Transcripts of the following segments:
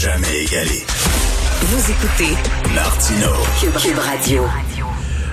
Jamais égalé. Vous écoutez Martino. Cube, Cube Radio.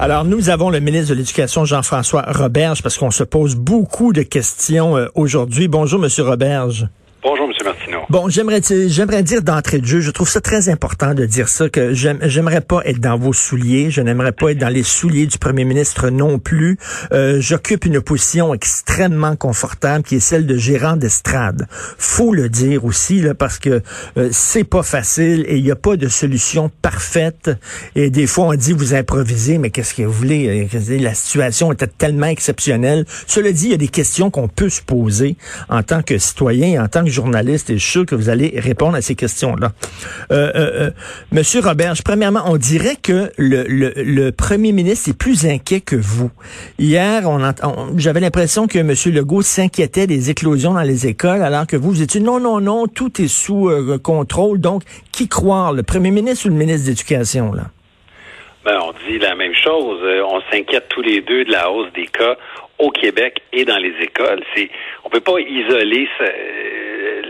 Alors, nous avons le ministre de l'Éducation, Jean-François Roberge, parce qu'on se pose beaucoup de questions euh, aujourd'hui. Bonjour, Monsieur Roberge. Bonjour, M. Martineau. Bon, j'aimerais j'aimerais dire d'entrée de jeu, je trouve ça très important de dire ça, que j'aimerais pas être dans vos souliers, je n'aimerais pas être dans les souliers du premier ministre non plus. Euh, J'occupe une position extrêmement confortable qui est celle de gérant d'estrade. Faut le dire aussi, là, parce que euh, c'est pas facile et il n'y a pas de solution parfaite. Et des fois, on dit vous improvisez, mais qu'est-ce que vous voulez? La situation était tellement exceptionnelle. Cela dit, il y a des questions qu'on peut se poser en tant que citoyen, en tant que journaliste et je que vous allez répondre à ces questions-là. Euh, euh, euh, Monsieur Roberge, premièrement, on dirait que le, premier ministre est plus inquiet que vous. Hier, j'avais l'impression que Monsieur Legault s'inquiétait des éclosions dans les écoles, alors que vous, vous étiez non, non, non, tout est sous contrôle. Donc, qui croire, le premier ministre ou le ministre de l'Éducation, là? Ben, on dit la même chose. On s'inquiète tous les deux de la hausse des cas au Québec et dans les écoles. C'est, on peut pas isoler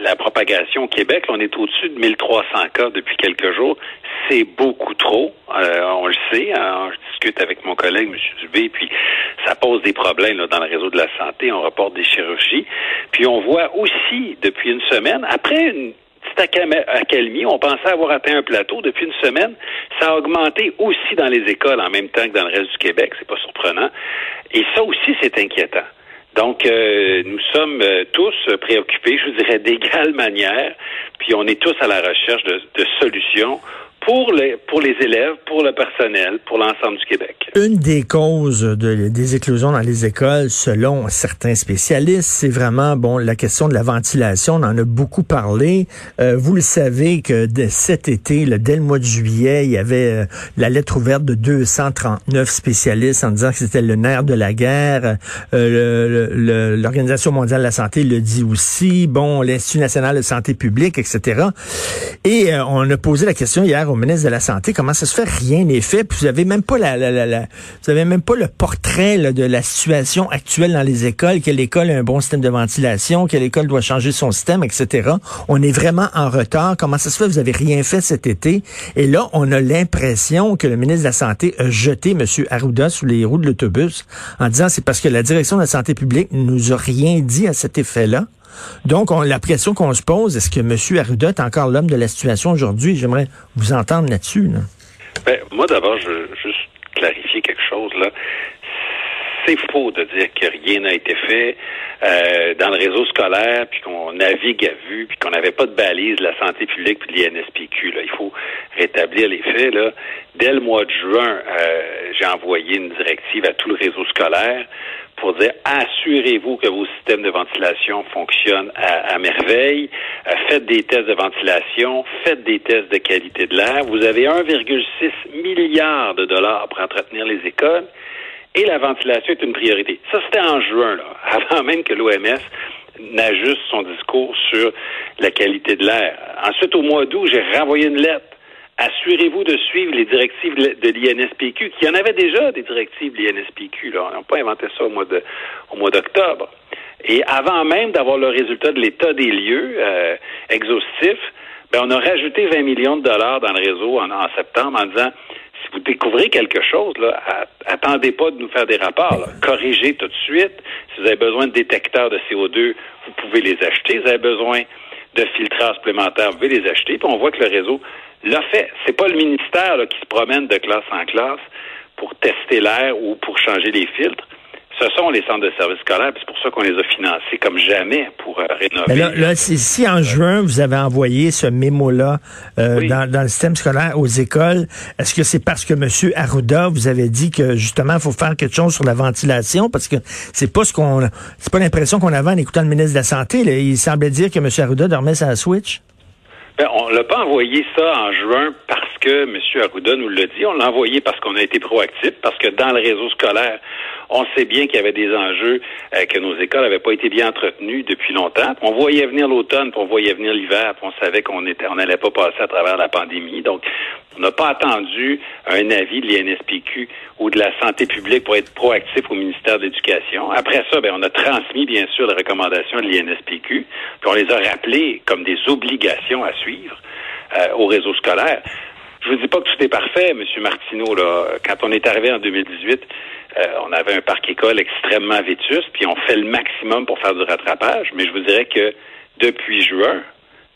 la propagation au Québec. On est au-dessus de 1300 cas depuis quelques jours. C'est beaucoup trop. Euh, on le sait. Hein. Je discute avec mon collègue, M. Dubé, puis ça pose des problèmes dans le réseau de la santé. On reporte des chirurgies. Puis on voit aussi depuis une semaine, après une accalmie, on pensait avoir atteint un plateau. Depuis une semaine, ça a augmenté aussi dans les écoles en même temps que dans le reste du Québec. C'est pas surprenant. Et ça aussi, c'est inquiétant. Donc, euh, nous sommes euh, tous préoccupés, je dirais, d'égale manière, puis on est tous à la recherche de solutions pour les, pour les élèves, pour le personnel, pour l'ensemble du Québec. Une des causes de, des éclosions dans les écoles, selon certains spécialistes, c'est vraiment bon la question de la ventilation. On en a beaucoup parlé. Euh, vous le savez que de cet été, dès le mois de juillet, il y avait euh, la lettre ouverte de 239 spécialistes en disant que c'était le nerf de la guerre. Euh, L'Organisation mondiale de la santé le dit aussi. Bon, l'Institut national de santé publique, etc. Et euh, on a posé la question hier au ministre de la Santé, comment ça se fait? Rien n'est fait, puis vous avez même pas la, vous avez même pas le portrait de la situation actuelle dans les écoles, quelle école a un bon système de ventilation, quelle école doit changer son système, etc. On est vraiment en retard. Comment ça se fait? Vous avez rien fait cet été Et là, on a l'impression que le ministre de la Santé a jeté M. Arruda sous les roues de l'autobus en disant c'est parce que la direction de la santé publique nous a rien dit à cet effet-là. Donc, on, la question qu'on se pose, est-ce que M. Arruda est encore l'homme de la situation aujourd'hui? J'aimerais vous entendre là-dessus. Ben, moi, d'abord, je veux juste clarifier quelque chose. là. C'est faux de dire que rien n'a été fait euh, dans le réseau scolaire, puis qu'on navigue à vue, puis qu'on n'avait pas de balise de la santé publique puis de l'INSPQ. Il faut rétablir les faits. Là. Dès le mois de juin, euh, j'ai envoyé une directive à tout le réseau scolaire pour dire assurez-vous que vos systèmes de ventilation fonctionnent à, merveille, euh, faites des tests de ventilation, faites des tests de qualité de l'air. Vous avez 1,6 milliard de dollars pour entretenir les écoles et la ventilation est une priorité. Ça, c'était en juin, là, avant même que l'OMS n'ajuste son discours sur la qualité de l'air. Ensuite, au mois d'août, j'ai renvoyé une lettre assurez-vous de suivre les directives de l'INSPQ, qui en avait déjà des directives de l'INSPQ. Là. On n'a pas inventé ça au mois d'octobre. Et avant même d'avoir le résultat de l'état des lieux euh, exhaustif, ben, on a rajouté 20 millions de dollars dans le réseau en, septembre en disant si vous découvrez quelque chose, là, attendez pas de nous faire des rapports. Corrigez tout de suite. Si vous avez besoin de détecteurs de CO2, vous pouvez les acheter. Si vous avez besoin de filtreurs supplémentaires, vous pouvez les acheter. Puis on voit que le réseau l'a fait. C'est pas le ministère qui se promène de classe en classe pour tester l'air ou pour changer les filtres. Ce sont les centres de services scolaires, c'est pour ça qu'on les a financés comme jamais pour euh, rénover. là, là si, en juin, vous avez envoyé ce mémo-là euh, dans, dans, le système scolaire aux écoles, est-ce que c'est parce que M. Arruda vous avez dit que justement, il faut faire quelque chose sur la ventilation? Parce que c'est pas ce qu'on c'est pas l'impression qu'on avait en écoutant le ministre de la Santé. Il semblait dire que M. Arruda dormait sa switch. Ben, on l'a pas envoyé ça en juin parce que M. Arruda nous l'a dit. On l'a envoyé parce qu'on a été proactif, parce que dans le réseau scolaire, on sait bien qu'il y avait des enjeux, euh, que nos écoles n'avaient pas été bien entretenues depuis longtemps. on voyait venir l'automne, puis on voyait venir l'hiver, puis on savait qu'on était, on n'allait pas passer à travers la pandémie. Donc, on n'a pas attendu un avis de l'INSPQ ou de la santé publique pour être proactif au ministère de l'Éducation. Après ça, ben, on a transmis, bien sûr, les recommandations de l'INSPQ, puis on les a rappelées comme des obligations à suivre euh, au réseau scolaire. Je vous dis pas que tout est parfait, M. Martineau. Là. Quand on est arrivé en 2018, euh, on avait un parc école extrêmement vétuste, puis on fait le maximum pour faire du rattrapage. Mais je vous dirais que depuis juin,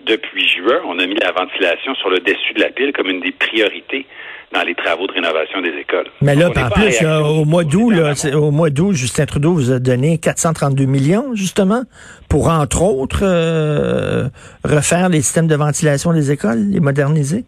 depuis juin, on a mis la ventilation sur le dessus de la pile comme une des priorités dans les travaux de rénovation des écoles. Mais là, en plus, au mois d'août, au mois d'août, Justin Trudeau vous a donné 432 millions, justement, pour, entre autres, euh, refaire les systèmes de ventilation des écoles, les moderniser.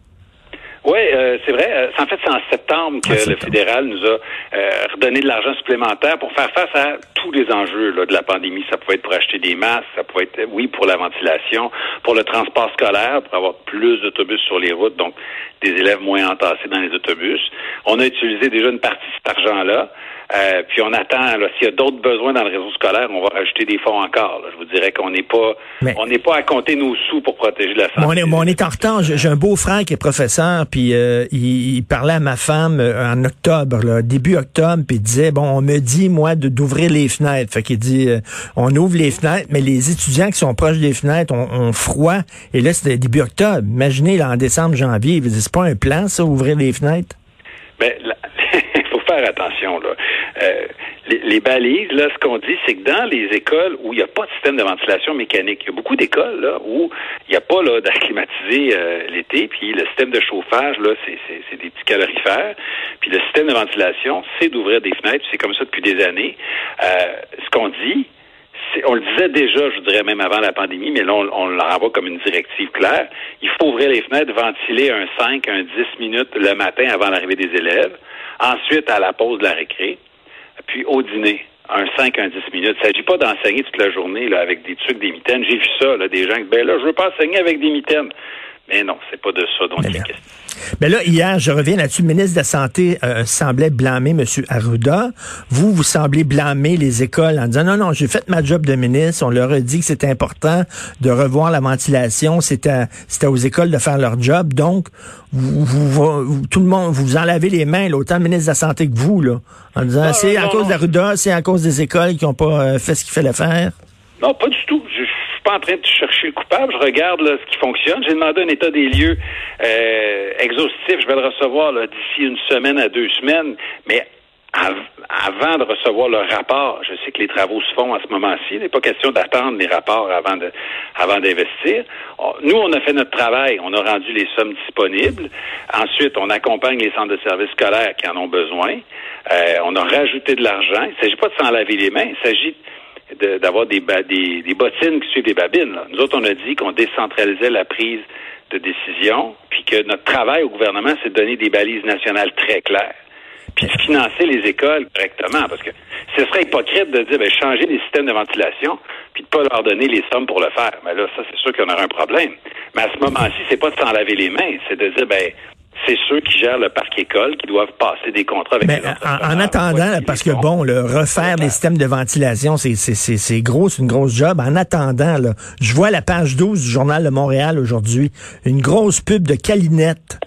Oui, euh, c'est vrai. Euh, en fait, c'est en septembre que le fédéral nous a euh, redonné de l'argent supplémentaire pour faire face à tous les enjeux là, de la pandémie. Ça pouvait être pour acheter des masques, ça pouvait être, oui, pour la ventilation, pour le transport scolaire, pour avoir plus d'autobus sur les routes, donc des élèves moins entassés dans les autobus. On a utilisé déjà une partie cet argent-là. Euh, puis on attend, s'il y a d'autres besoins dans le réseau scolaire, on va rajouter des fonds encore. Je vous dirais qu'on n'est pas on n'est pas à compter nos sous pour protéger la santé. on, est, en retard. J'ai un beau-frère qui est professeur, puis euh, il, parlait à ma femme euh, en octobre, début octobre, puis il disait, bon, on me dit, moi, d'ouvrir les fenêtres. Fait qu'il dit, on ouvre les fenêtres, mais les étudiants qui sont proches des fenêtres ont, froid. Et là, c'était début octobre. Imaginez, là, en décembre, janvier, c'est pas un plan, ça, ouvrir les fenêtres? Ben, attention. Là. Euh, les, balises, là, ce qu'on dit, c'est que dans les écoles où il n'y a pas de système de ventilation mécanique, il y a beaucoup d'écoles où il n'y a pas là euh, l'été, puis le système de chauffage là, c'est des petits calorifères, puis le système de ventilation, c'est d'ouvrir des fenêtres, c'est comme ça depuis des années. Euh, ce qu'on dit, on le disait déjà, je dirais même avant la pandémie, mais là, on, on le renvoie comme une directive claire. Il faut ouvrir les fenêtres, ventiler un 5, un 10 minutes le matin avant l'arrivée des élèves. Ensuite, à la pause de la récré, puis au dîner un 5, un 10 minutes. Il ne s'agit pas d'enseigner toute la journée là, avec des trucs, des mitaines. J'ai vu ça, là, des gens qui, ben là, je veux pas enseigner avec des mitaines. Mais non, c'est pas de ça dont il est question. Mais là, hier, je reviens là-dessus, le ministre de la Santé euh, semblait blâmer M. Arruda. Vous, vous semblez blâmer les écoles en disant non, non, j'ai fait ma job de ministre. On leur a dit que c'était important de revoir la ventilation. C'était, c'était aux écoles de faire leur job. Donc, vous, vous, tout le monde, vous en lavez les mains, là, autant le ministre de la Santé que vous, là, en disant c'est à cause d'Arruda, c'est à cause des écoles qui n'ont pas euh, fait ce qu'il fallait faire. Non, pas du tout. Je, pas en train de chercher le coupable. Je regarde ce qui fonctionne. J'ai demandé un état des lieux euh, exhaustif. Je vais le recevoir d'ici une semaine à deux semaines. Mais avant de recevoir le rapport, je sais que les travaux se font à ce moment-ci. Il n'est pas question d'attendre les rapports avant de, avant d'investir. Nous, on a fait notre travail. On a rendu les sommes disponibles. Ensuite, on accompagne les centres de services scolaires qui en ont besoin. Euh, on a rajouté de l'argent. Il ne s'agit pas de s'en laver les mains. Il s'agit d'avoir des, des, des, bottines qui suivent des babines. Nous autres, on a dit qu'on décentralisait la prise de décision, puis que notre travail au gouvernement, c'est de donner des balises nationales très claires, puis de financer les écoles correctement, parce que ce serait hypocrite de dire, ben, changer les systèmes de ventilation, puis de pas leur donner les sommes pour le faire. Mais là, ça, c'est sûr qu'on aura un problème. Mais à ce moment-ci, c'est pas de s'en laver les mains, c'est de dire, ben, c'est ceux qui gèrent le parc école qui doivent passer des contrats avec Mais en, attendant, parce que bon, le refaire des systèmes de ventilation, c'est gros, c'est une grosse job. En attendant, là, je vois la page 12 du journal de Montréal aujourd'hui, une grosse pub de Calinette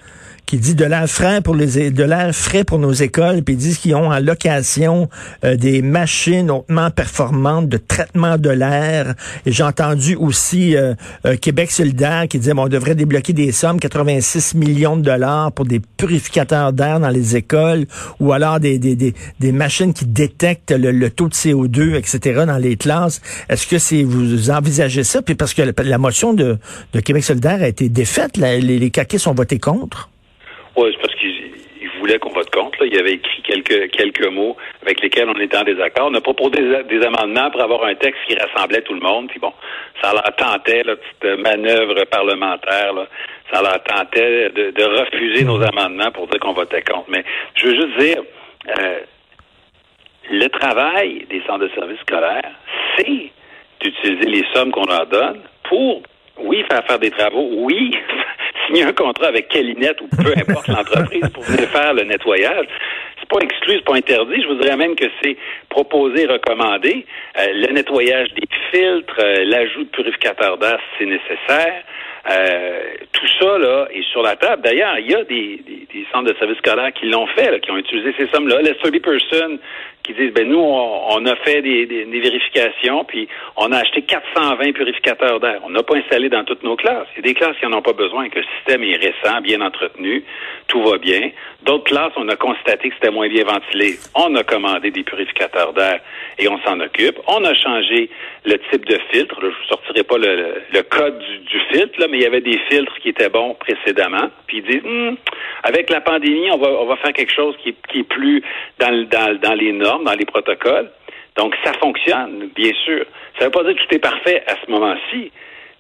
qui dit de l'air frais pour les de l'air frais pour nos écoles, puis ils disent qu'ils ont en location euh, des machines hautement performantes de traitement de l'air. Et j'ai entendu aussi euh, euh, Québec solidaire qui disait bon, on devrait débloquer des sommes, 86 millions de dollars pour des purificateurs d'air dans les écoles, ou alors des, des, des, des machines qui détectent le, taux de CO2, etc. dans les classes. Est-ce que c'est vous envisagez ça? Puis parce que la, motion de, de Québec solidaire a été défaite, les, les caquets sont votés contre. C'est parce qu'il voulait qu'on vote contre. Il avait écrit quelques quelques mots avec lesquels on était en désaccord. On a proposé des, amendements pour avoir un texte qui rassemblait tout le monde. Bon, ça leur tentait, la petite manœuvre parlementaire, ça leur tentait de, refuser nos amendements pour dire qu'on votait contre. Mais je veux juste dire, euh, le travail des centres de services scolaires, c'est d'utiliser les sommes qu'on leur donne pour Oui, faire faire des travaux. Oui, signer un contrat avec Calinette ou peu importe l'entreprise pour venir faire le nettoyage. C'est pas exclu, c'est pas interdit. Je vous dirais même que c'est proposé, recommandé. Euh, le nettoyage des filtres, euh, l'ajout de purificateurs d'air, c'est nécessaire. Euh, tout ça là est sur la table. D'ailleurs, il y a des, des, des, centres de services scolaires qui l'ont fait, là, qui ont utilisé ces sommes-là. Les 30 Person qui disent ben nous on, on a fait des, des, des, vérifications puis on a acheté 420 purificateurs d'air. On n'a pas installé dans toutes nos classes. Il y a des classes qui n'en ont pas besoin, que le système est récent, bien entretenu, tout va bien. D'autres classes, on a constaté que c'était moins bien ventilé. On a commandé des purificateurs d'air et on s'en occupe. On a changé le type de filtre. Je vous sortirai pas le, le code du, du, filtre, là, mais il y avait des filtres qui étaient bons précédemment. Puis ils disent, hm, avec la pandémie, on va, on va faire quelque chose qui, qui est plus dans, dans, dans les normes, dans les protocoles. Donc ça fonctionne, bien sûr. Ça ne veut pas dire que tout est parfait à ce moment-ci,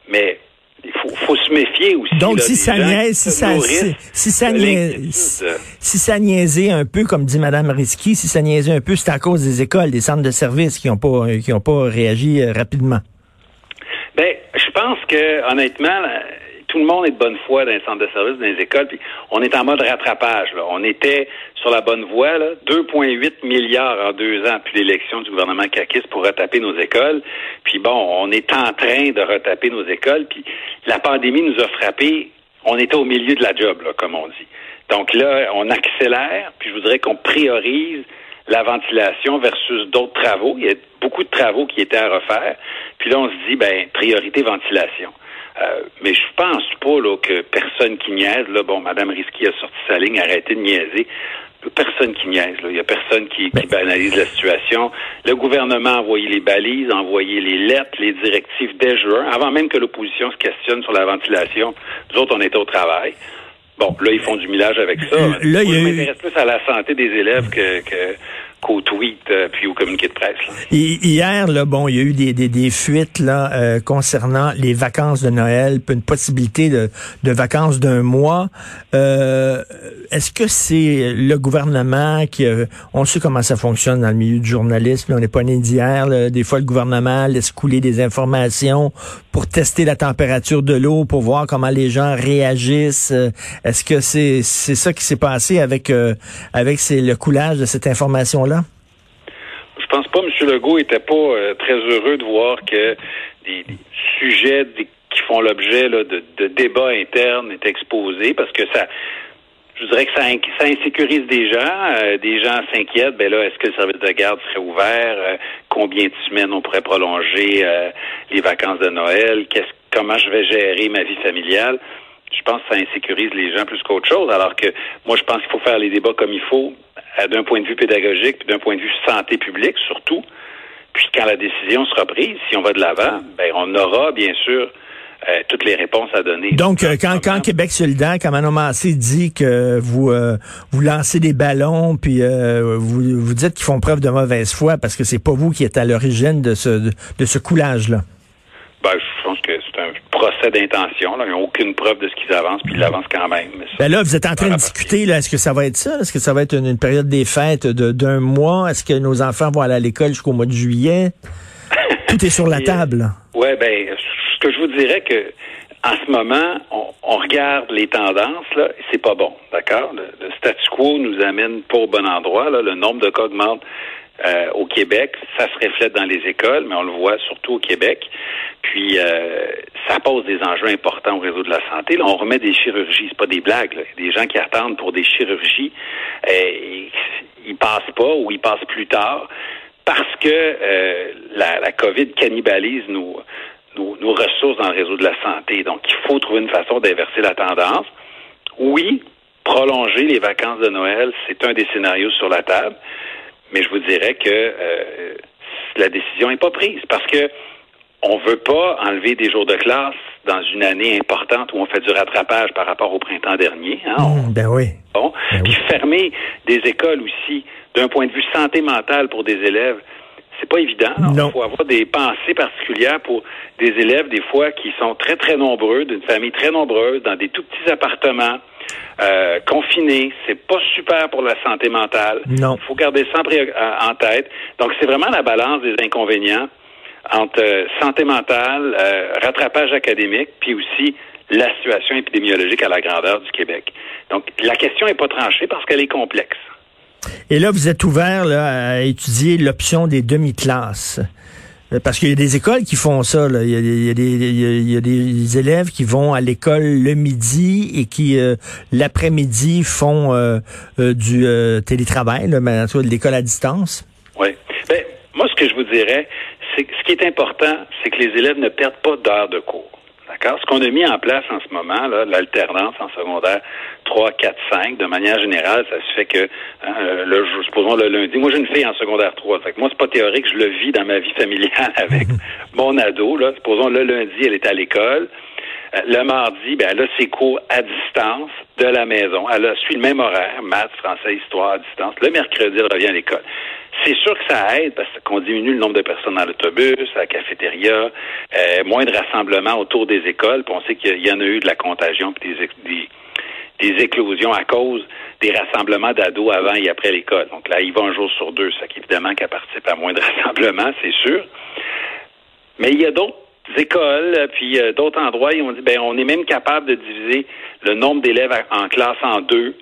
mais il faut, faut, se méfier aussi. Donc, là, si, ça niaise, si, ça, si, si, ça niaise, si ça niaisait un peu, comme dit Mme Risky, si ça niaisait un peu, c'est à cause des écoles, des centres de services qui n'ont pas, qui ont pas réagi rapidement. Je pense que, honnêtement, tout le monde est de bonne foi dans les centres de services, dans les écoles, puis on est en mode rattrapage. Là. On était sur la bonne voie, 2,8 milliards en deux ans puis l'élection du gouvernement Kakis pour retaper nos écoles. Puis bon, on est en train de retaper nos écoles, puis la pandémie nous a frappé. On était au milieu de la job, là, comme on dit. Donc là, on accélère, puis je voudrais qu'on priorise la ventilation versus d'autres travaux. Il y a beaucoup de travaux qui étaient à refaire. Puis là, on se dit, ben, priorité ventilation. Euh, mais je pense pas là, que personne qui niaise, là, bon, Mme Risky a sorti sa ligne, arrêtez de niaiser. Personne qui niaise, là. Il y a personne qui, qui banalise la situation. Le gouvernement a envoyé les balises, a envoyé les lettres, les directives dès juin, avant même que l'opposition se questionne sur la ventilation. Nous autres, on était au travail. Bon, là, ils font du millage avec ça. Là, Moi, il y je a eu- m'intéresse plus à la santé des élèves que, que euh, puis au communiqué de presse. Hier, là, bon, il y a eu des, des, fuites là euh, concernant les vacances de Noël, une possibilité de, de vacances d'un mois. Euh, Est-ce que c'est le gouvernement qui, on sait comment ça fonctionne dans le milieu du journalisme, on n'est pas né d'hier. Des fois, le gouvernement laisse couler des informations pour tester la température de l'eau, pour voir comment les gens réagissent. Est-ce que c'est c'est ça qui s'est passé avec avec ces- le coulage de cette information là? Je pense pas M. Legault était pas euh, très heureux de voir que des, des sujets qui font l'objet de, de débats internes étaient exposés parce que ça je dirais que ça, ça insécurise des gens. Euh, des gens s'inquiètent. Ben là, est-ce que le service de garde serait ouvert? Euh, combien de semaines on pourrait prolonger euh, les vacances de Noël? Qu'est-ce, comment je vais gérer ma vie familiale? Je pense que ça insécurise les gens plus qu'autre chose. Alors que moi, je pense qu'il faut faire les débats comme il faut, d'un point de vue pédagogique, puis d'un point de vue santé publique surtout. Puis quand la décision sera prise, si on va de l'avant, ben on aura bien sûr euh, toutes les réponses à donner. Donc, euh, quand, quand Québec solidaire, quand Manon Massé dit que vous euh, vous lancez des ballons, puis vous, vous dites qu'ils font preuve de mauvaise foi parce que c'est pas vous qui êtes à l'origine de ce, de, de ce coulage-là. Ben, je pense que c'est un procès d'intention. Ils n'ont aucune preuve de ce qu'ils avancent, puis ils l'avancent quand même. Mais ça, Ben là, vous êtes en train de discuter, là, est-ce que ça va être ça? Est-ce que ça va être une, une période des fêtes de- d'un mois? Est-ce que nos enfants vont aller à l'école jusqu'au mois de juillet? Tout est sur la Et, table. là. Ouais, ben, ce que je vous dirais que en ce moment, on, regarde les tendances, là, et c'est pas bon, d'accord? Le, le statu quo nous amène pas au bon endroit, là. Le nombre de cas augmente euh, au Québec. Ça se reflète dans les écoles, mais on le voit surtout au Québec. Puis, euh, ça pose des enjeux importants au réseau de la santé. Là, on remet des chirurgies, c'est pas des blagues. Là. Des gens qui attendent pour des chirurgies, euh, ils, ils passent pas ou ils passent plus tard parce que euh, la, la COVID cannibalise nos, nos, nos ressources dans le réseau de la santé. Donc, il faut trouver une façon d'inverser la tendance. Oui, prolonger les vacances de Noël, c'est un des scénarios sur la table, mais je vous dirais que euh, la décision n'est pas prise parce que on veut pas enlever des jours de classe dans une année importante où on fait du rattrapage par rapport au printemps dernier. hein. Hum, ben oui. Bon. Ben Puis fermer des écoles aussi, d'un point de vue santé mentale pour des élèves, c'est pas évident. Il faut avoir des pensées particulières pour des élèves, des fois, qui sont très, très nombreux, d'une famille très nombreuse, dans des tout petits appartements, euh, confinés. C'est pas super pour la santé mentale. Non. Il faut garder ça en, pré- en tête. Donc, c'est vraiment la balance des inconvénients entre euh, santé mentale, euh, rattrapage académique, puis aussi la situation épidémiologique à la grandeur du Québec. Donc, la question n'est pas tranchée parce qu'elle est complexe. Et là, vous êtes ouvert là, à étudier l'option des demi-classes. Euh, Parce qu'il y a des écoles qui font ça. Là. Il, y a, il, y a des, il, y a, des élèves qui vont à l'école le midi et qui, euh, l'après-midi, font euh, euh, du euh, télétravail, là, mais cas, de l'école à distance. Oui. Ben, moi, ce que je vous dirais, c'est ce qui est important, c'est que les élèves ne perdent pas d'heures de cours. D'accord? Ce qu'on a mis en place en ce moment, là, l'alternance en secondaire 3, 4, 5, de manière générale, ça se fait que, euh, le, supposons le lundi, moi j'ai une fille en secondaire 3, fait que moi c'est pas théorique, je le vis dans ma vie familiale avec mon ado, là. Supposons le lundi, elle est à l'école. Euh, Le mardi, ben, elle a ses cours à distance de la maison. Elle a, suit le même horaire, maths, français, histoire à distance. Le mercredi, elle revient à l'école. C'est sûr que ça aide parce qu'on diminue le nombre de personnes dans l'autobus, à la cafétéria, euh, moins de rassemblements autour des écoles. Puis on sait qu'il y en a eu de la contagion puis des, éclosions à cause des rassemblements d'ados avant et après l'école. Donc là, il va un jour sur deux. Ça qu'évidemment qu'elle participe à moins de rassemblements, c'est sûr. Mais il y a d'autres écoles, puis euh, d'autres endroits, ils ont dit, ben, on est même capable de diviser le nombre d'élèves en classe en deux.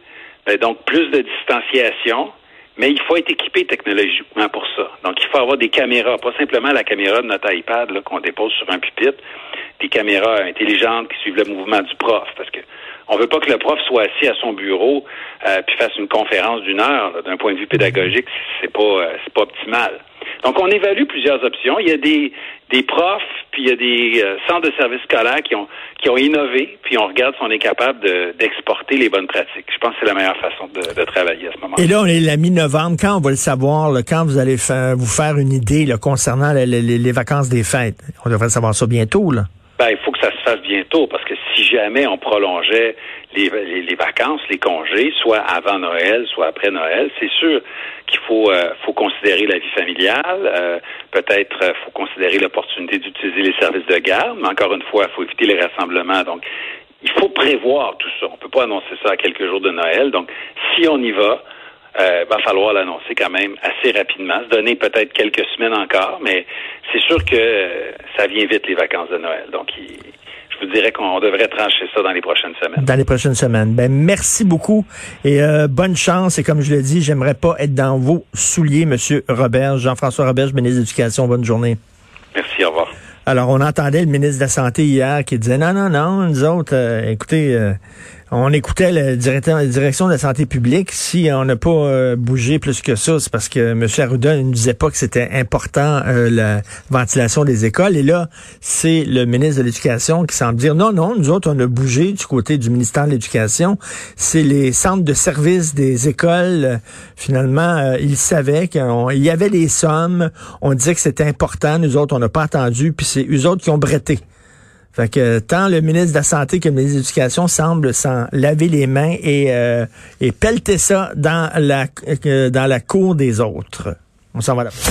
Ben, donc, plus de distanciation. Mais il faut être équipé technologiquement pour ça. Donc, il faut avoir des caméras, pas simplement la caméra de notre iPad qu'on dépose sur un pupitre, des caméras intelligentes qui suivent le mouvement du prof. Parce que on veut pas que le prof soit assis à son bureau euh, puis fasse une conférence d'une heure. D'un point de vue pédagogique, c'est pas euh, c'est pas optimal. Donc, on évalue plusieurs options. Il y a des, des profs, puis il y a des euh, centres de services scolaires qui ont, qui ont innové, puis on regarde si on est capable de- d'exporter les bonnes pratiques. Je pense que c'est la meilleure façon de, travailler à ce moment-là. Et là, on est la mi-novembre. Quand on va le savoir, là, quand vous allez faire, vous faire une idée concernant les, les vacances des fêtes? On devrait savoir ça bientôt. Là. Ben, il faut que ça se fasse bientôt, parce que si jamais on prolongeait les, les, vacances, les congés, soit avant Noël, soit après Noël, c'est sûr qu'il faut, euh, faut considérer la vie familiale, euh, peut-être euh, faut considérer l'opportunité d'utiliser les services de garde, mais encore une fois, il faut éviter les rassemblements. Donc, il faut prévoir tout ça. On peut pas annoncer ça à quelques jours de Noël. Donc, si on y va, euh, va falloir l'annoncer quand même assez rapidement, se donner peut-être quelques semaines encore, mais c'est sûr que euh, ça vient vite les vacances de Noël. Donc, il- je vous dirais qu'on devrait trancher ça dans les prochaines semaines. Dans les prochaines semaines. Ben, merci beaucoup et euh, bonne chance. Et comme je l'ai dit, j'aimerais pas être dans vos souliers, Monsieur Robert. Jean-François Robert, ministre de l'Éducation. Bonne journée. Merci, au revoir. Alors, on entendait le ministre de la Santé hier qui disait non, non, non, nous autres, euh, écoutez, euh, on écoutait la direction de la santé publique. Si on n'a pas euh, bougé plus que ça, c'est parce que M. Arruda ne disait pas que c'était important euh, la ventilation des écoles. Et là, c'est le ministre de l'Éducation qui semble dire non, non, nous autres, on a bougé du côté du ministère de l'Éducation. C'est les centres de services des écoles. finalement, euh, ils savaient qu'il y avait des sommes. On disait que c'était important. Nous autres, on n'a pas attendu. Puis c'est eux autres qui ont bretté. Fait que tant le ministre de la Santé que le ministre de l'Éducation semblent s'en laver les mains et, euh, et pelleter ça dans la, euh, dans la cour des autres. On s'en va là.